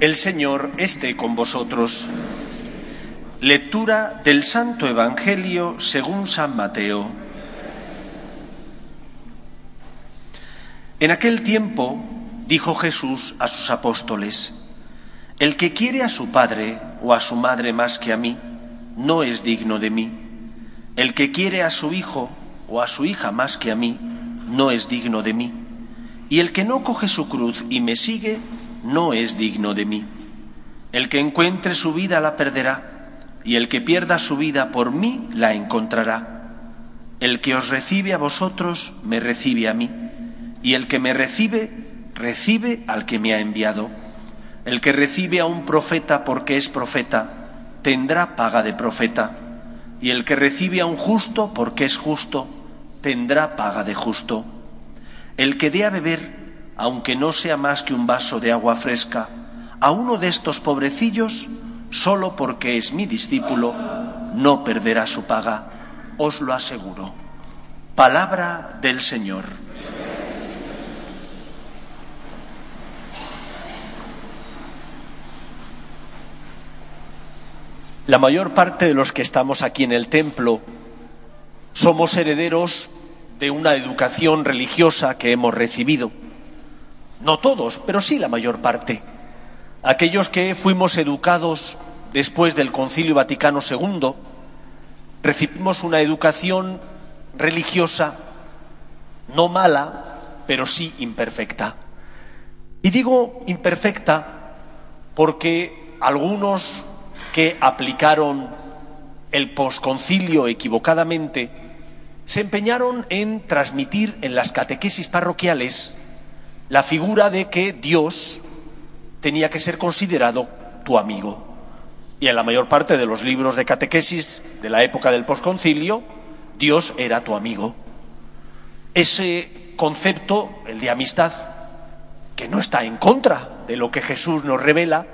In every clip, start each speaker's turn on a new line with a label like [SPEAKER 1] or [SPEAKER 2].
[SPEAKER 1] El Señor esté con vosotros. Lectura del Santo Evangelio según San Mateo. En aquel tiempo dijo Jesús a sus apóstoles, El que quiere a su padre o a su madre más que a mí, no es digno de mí. El que quiere a su hijo o a su hija más que a mí, no es digno de mí. Y el que no coge su cruz y me sigue, no es digno de mí. El que encuentre su vida la perderá, y el que pierda su vida por mí la encontrará. El que os recibe a vosotros, me recibe a mí, y el que me recibe, recibe al que me ha enviado. El que recibe a un profeta porque es profeta, tendrá paga de profeta, y el que recibe a un justo porque es justo, tendrá paga de justo. El que dé a beber aunque no sea más que un vaso de agua fresca, a uno de estos pobrecillos, solo porque es mi discípulo, no perderá su paga, os lo aseguro. Palabra del Señor. La mayor parte de los que estamos aquí en el templo somos herederos de una educación religiosa que hemos recibido. No todos, pero sí la mayor parte. Aquellos que fuimos educados después del Concilio Vaticano II, recibimos una educación religiosa no mala, pero sí imperfecta. Y digo imperfecta porque algunos que aplicaron el posconcilio equivocadamente se empeñaron en transmitir en las catequesis parroquiales la figura de que Dios tenía que ser considerado tu amigo. Y en la mayor parte de los libros de catequesis de la época del posconcilio, Dios era tu amigo. Ese concepto, el de amistad, que no está en contra de lo que Jesús nos revela,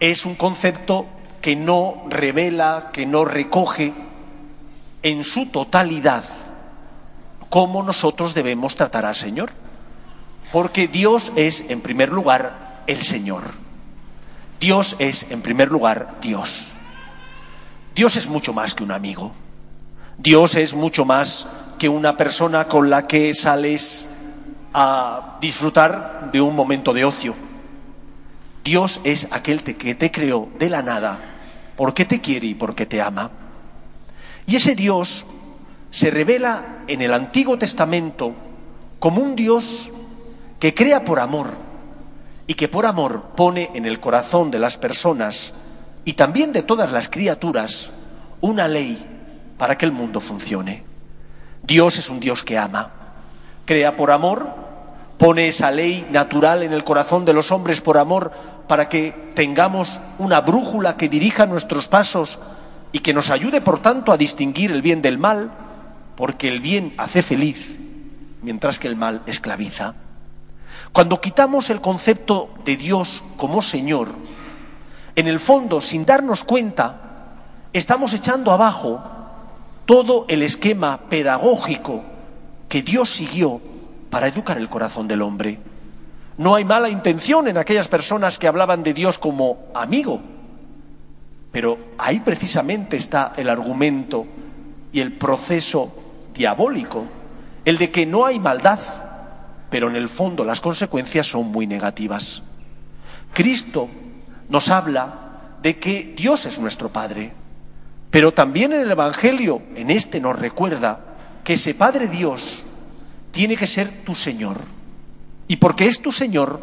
[SPEAKER 1] es un concepto que no revela, que no recoge en su totalidad cómo nosotros debemos tratar al Señor. Porque Dios es, en primer lugar, el Señor. Dios es, en primer lugar, Dios. Dios es mucho más que un amigo. Dios es mucho más que una persona con la que sales a disfrutar de un momento de ocio. Dios es aquel que te creó de la nada, porque te quiere y porque te ama. Y ese Dios se revela en el Antiguo Testamento como un Dios que crea por amor y que por amor pone en el corazón de las personas y también de todas las criaturas una ley para que el mundo funcione. Dios es un Dios que ama, crea por amor, pone esa ley natural en el corazón de los hombres por amor para que tengamos una brújula que dirija nuestros pasos y que nos ayude, por tanto, a distinguir el bien del mal, porque el bien hace feliz, mientras que el mal esclaviza. Cuando quitamos el concepto de Dios como Señor, en el fondo, sin darnos cuenta, estamos echando abajo todo el esquema pedagógico que Dios siguió para educar el corazón del hombre. No hay mala intención en aquellas personas que hablaban de Dios como amigo, pero ahí precisamente está el argumento y el proceso diabólico, el de que no hay maldad, pero en el fondo las consecuencias son muy negativas. Cristo nos habla de que Dios es nuestro Padre, pero también en el Evangelio, en este nos recuerda que ese Padre Dios tiene que ser tu Señor. Y porque es tu Señor,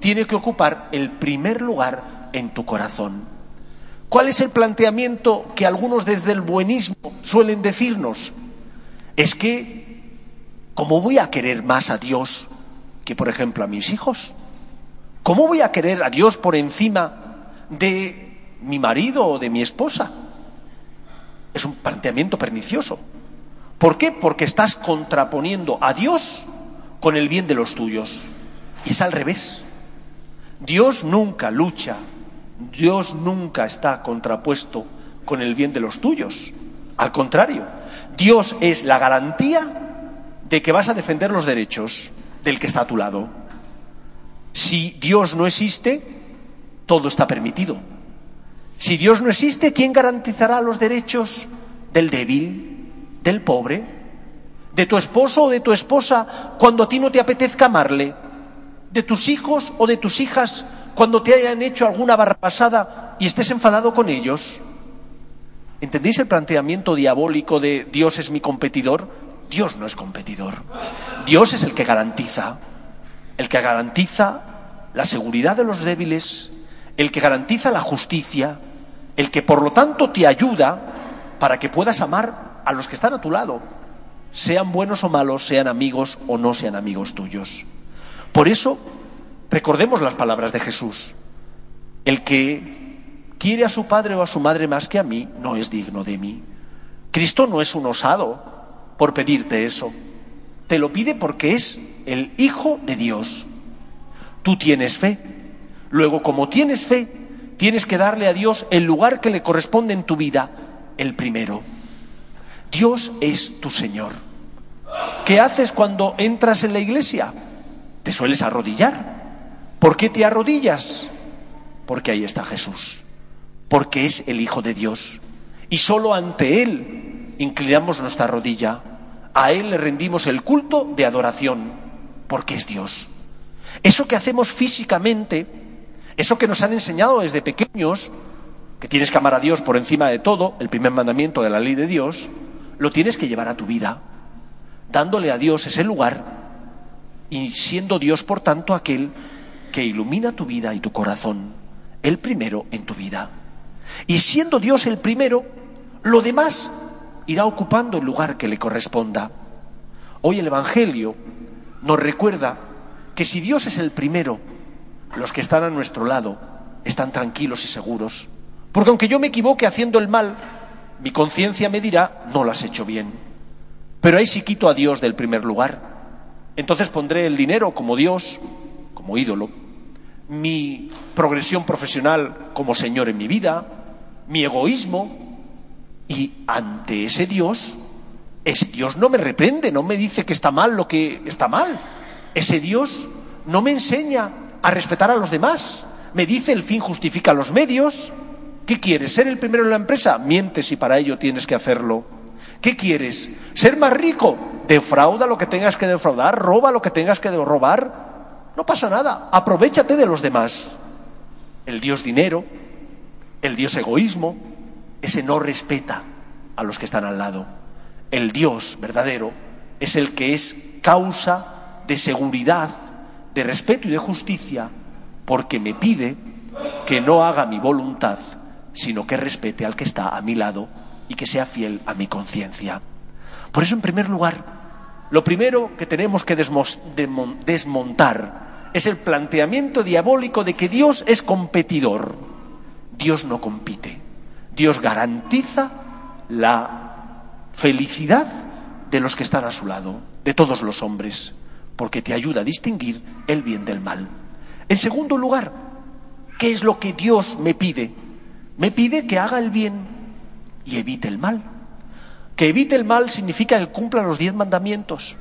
[SPEAKER 1] tiene que ocupar el primer lugar en tu corazón. ¿Cuál es el planteamiento que algunos desde el buenismo suelen decirnos? Es que, ¿cómo voy a querer más a Dios que, por ejemplo, a mis hijos? ¿Cómo voy a querer a Dios por encima de mi marido o de mi esposa? Es un planteamiento pernicioso. ¿Por qué? Porque estás contraponiendo a Dios con el bien de los tuyos. Y es al revés. Dios nunca lucha, Dios nunca está contrapuesto con el bien de los tuyos. Al contrario, Dios es la garantía de que vas a defender los derechos del que está a tu lado. Si Dios no existe, todo está permitido. Si Dios no existe, ¿quién garantizará los derechos del débil, del pobre, de tu esposo o de tu esposa cuando a ti no te apetezca amarle? ¿De tus hijos o de tus hijas cuando te hayan hecho alguna barra pasada y estés enfadado con ellos? ¿Entendéis el planteamiento diabólico de Dios es mi competidor? Dios no es competidor. Dios es el que garantiza, el que garantiza la seguridad de los débiles, el que garantiza la justicia, el que por lo tanto te ayuda para que puedas amar a los que están a tu lado, sean buenos o malos, sean amigos o no sean amigos tuyos. Por eso, recordemos las palabras de Jesús. El que quiere a su padre o a su madre más que a mí, no es digno de mí. Cristo no es un osado por pedirte eso. Te lo pide porque es el Hijo de Dios. Tú tienes fe. Luego, como tienes fe, tienes que darle a Dios el lugar que le corresponde en tu vida, el primero. Dios es tu Señor. ¿Qué haces cuando entras en la iglesia? Te sueles arrodillar. ¿Por qué te arrodillas? Porque ahí está Jesús. Porque es el Hijo de Dios. Y solo ante Él inclinamos nuestra rodilla. A Él le rendimos el culto de adoración. Porque es Dios. Eso que hacemos físicamente, eso que nos han enseñado desde pequeños, que tienes que amar a Dios por encima de todo, el primer mandamiento de la ley de Dios, lo tienes que llevar a tu vida, dándole a Dios ese lugar y siendo Dios, por tanto, aquel que ilumina tu vida y tu corazón, el primero en tu vida. Y siendo Dios el primero, lo demás irá ocupando el lugar que le corresponda. Hoy el Evangelio nos recuerda que si Dios es el primero, los que están a nuestro lado están tranquilos y seguros. Porque aunque yo me equivoque haciendo el mal, mi conciencia me dirá, no lo has hecho bien. Pero ahí sí quito a Dios del primer lugar. Entonces pondré el dinero como Dios, como ídolo, mi progresión profesional como Señor en mi vida, mi egoísmo, y ante ese Dios, ese Dios no me reprende, no me dice que está mal lo que está mal. Ese Dios no me enseña a respetar a los demás. Me dice el fin justifica los medios. ¿Qué quieres? ¿Ser el primero en la empresa? Mientes y para ello tienes que hacerlo. ¿Qué quieres? ¿Ser más rico? Defrauda lo que tengas que defraudar, roba lo que tengas que robar. No pasa nada, aprovechate de los demás. El Dios dinero, el Dios egoísmo, ese no respeta a los que están al lado. El Dios verdadero es el que es causa de seguridad, de respeto y de justicia, porque me pide que no haga mi voluntad, sino que respete al que está a mi lado y que sea fiel a mi conciencia. Por eso, en primer lugar, lo primero que tenemos que desmontar es el planteamiento diabólico de que Dios es competidor. Dios no compite. Dios garantiza la felicidad de los que están a su lado, de todos los hombres, porque te ayuda a distinguir el bien del mal. En segundo lugar, ¿qué es lo que Dios me pide? Me pide que haga el bien y evite el mal. Que evite el mal significa que cumpla los diez mandamientos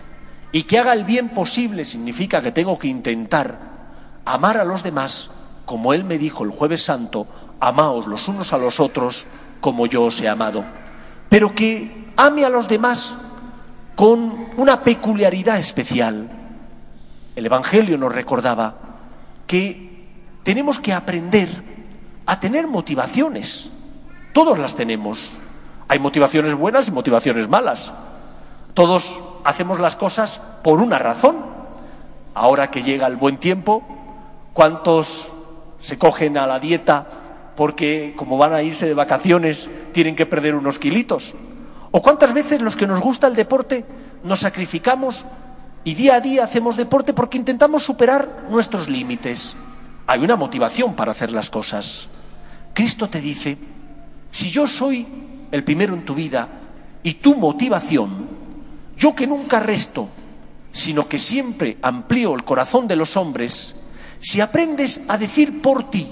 [SPEAKER 1] y que haga el bien posible significa que tengo que intentar amar a los demás como Él me dijo el jueves santo, amaos los unos a los otros como yo os he amado. Pero que ame a los demás con una peculiaridad especial. El Evangelio nos recordaba que tenemos que aprender a tener motivaciones todos las tenemos. Hay motivaciones buenas y motivaciones malas. Todos hacemos las cosas por una razón. ahora que llega el buen tiempo, ¿cuántos se cogen a la dieta porque como van a irse de vacaciones tienen que perder unos kilitos? ¿O cuántas veces los que nos gusta el deporte nos sacrificamos y día a día hacemos deporte porque intentamos superar nuestros límites? Hay una motivación para hacer las cosas. Cristo te dice, si yo soy el primero en tu vida y tu motivación, yo que nunca resto, sino que siempre amplío el corazón de los hombres, si aprendes a decir por ti,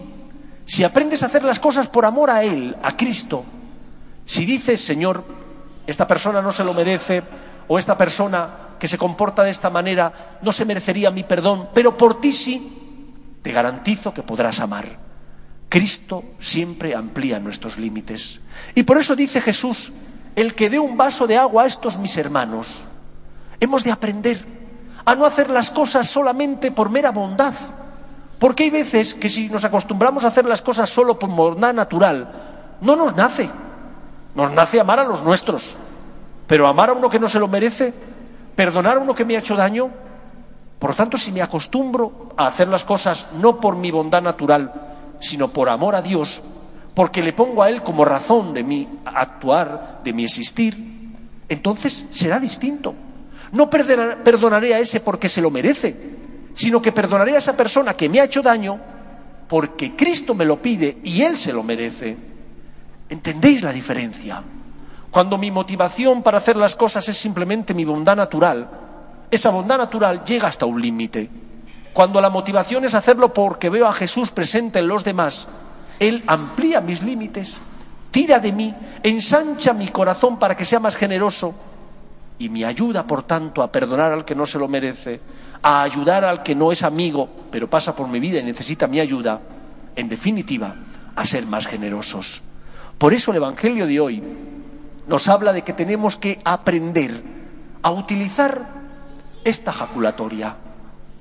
[SPEAKER 1] si aprendes a hacer las cosas por amor a Él, a Cristo, si dices, Señor, esta persona no se lo merece, o esta persona que se comporta de esta manera no se merecería mi perdón, pero por ti sí, te garantizo que podrás amar. Cristo siempre amplía nuestros límites. Y por eso dice Jesús, el que dé un vaso de agua a estos mis hermanos, hemos de aprender a no hacer las cosas solamente por mera bondad. Porque hay veces que si nos acostumbramos a hacer las cosas solo por bondad natural, no nos nace. Nos nace amar a los nuestros. Pero amar a uno que no se lo merece, perdonar a uno que me ha hecho daño. Por lo tanto, si me acostumbro a hacer las cosas no por mi bondad natural, sino por amor a Dios, porque le pongo a Él como razón de mi actuar, de mi existir, entonces será distinto. No perdonaré a ese porque se lo merece, sino que perdonaré a esa persona que me ha hecho daño porque Cristo me lo pide y Él se lo merece. ¿Entendéis la diferencia? Cuando mi motivación para hacer las cosas es simplemente mi bondad natural, esa bondad natural llega hasta un límite. Cuando la motivación es hacerlo porque veo a Jesús presente en los demás, Él amplía mis límites, tira de mí, ensancha mi corazón para que sea más generoso y me ayuda, por tanto, a perdonar al que no se lo merece, a ayudar al que no es amigo, pero pasa por mi vida y necesita mi ayuda, en definitiva, a ser más generosos. Por eso el Evangelio de hoy nos habla de que tenemos que aprender a utilizar esta jaculatoria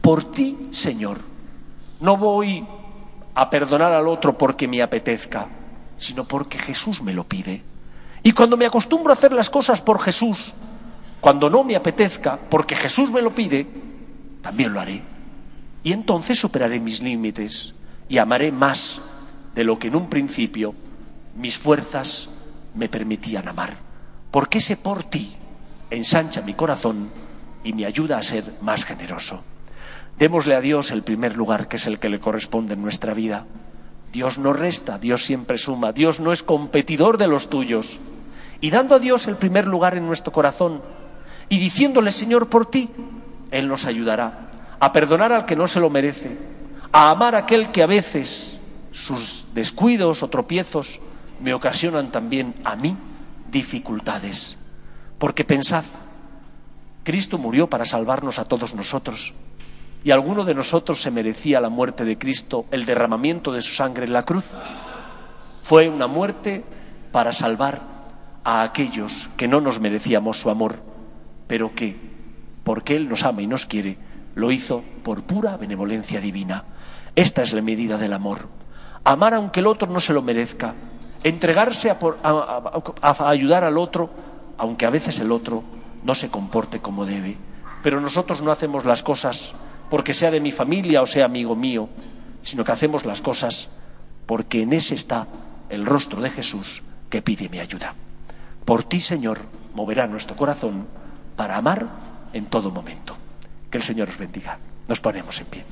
[SPEAKER 1] por ti, Señor. No voy a perdonar al otro porque me apetezca, sino porque Jesús me lo pide. Y cuando me acostumbro a hacer las cosas por Jesús, cuando no me apetezca, porque Jesús me lo pide, también lo haré. Y entonces superaré mis límites y amaré más de lo que en un principio mis fuerzas me permitían amar. Porque ese por ti ensancha mi corazón y me ayuda a ser más generoso. Démosle a Dios el primer lugar, que es el que le corresponde en nuestra vida. Dios no resta, Dios siempre suma, Dios no es competidor de los tuyos. Y dando a Dios el primer lugar en nuestro corazón y diciéndole, Señor, por ti, Él nos ayudará a perdonar al que no se lo merece, a amar a aquel que a veces sus descuidos o tropiezos me ocasionan también a mí dificultades. Porque pensad, Cristo murió para salvarnos a todos nosotros y alguno de nosotros se merecía la muerte de Cristo, el derramamiento de su sangre en la cruz. Fue una muerte para salvar a aquellos que no nos merecíamos su amor, pero que, porque Él nos ama y nos quiere, lo hizo por pura benevolencia divina. Esta es la medida del amor. Amar aunque el otro no se lo merezca. Entregarse a, a ayudar al otro, aunque a veces el otro no se comporte como debe. Pero nosotros no hacemos las cosas porque sea de mi familia o sea amigo mío, sino que hacemos las cosas porque en ese está el rostro de Jesús que pide mi ayuda. Por ti, Señor, moverá nuestro corazón para amar en todo momento. Que el Señor os bendiga. Nos ponemos en pie.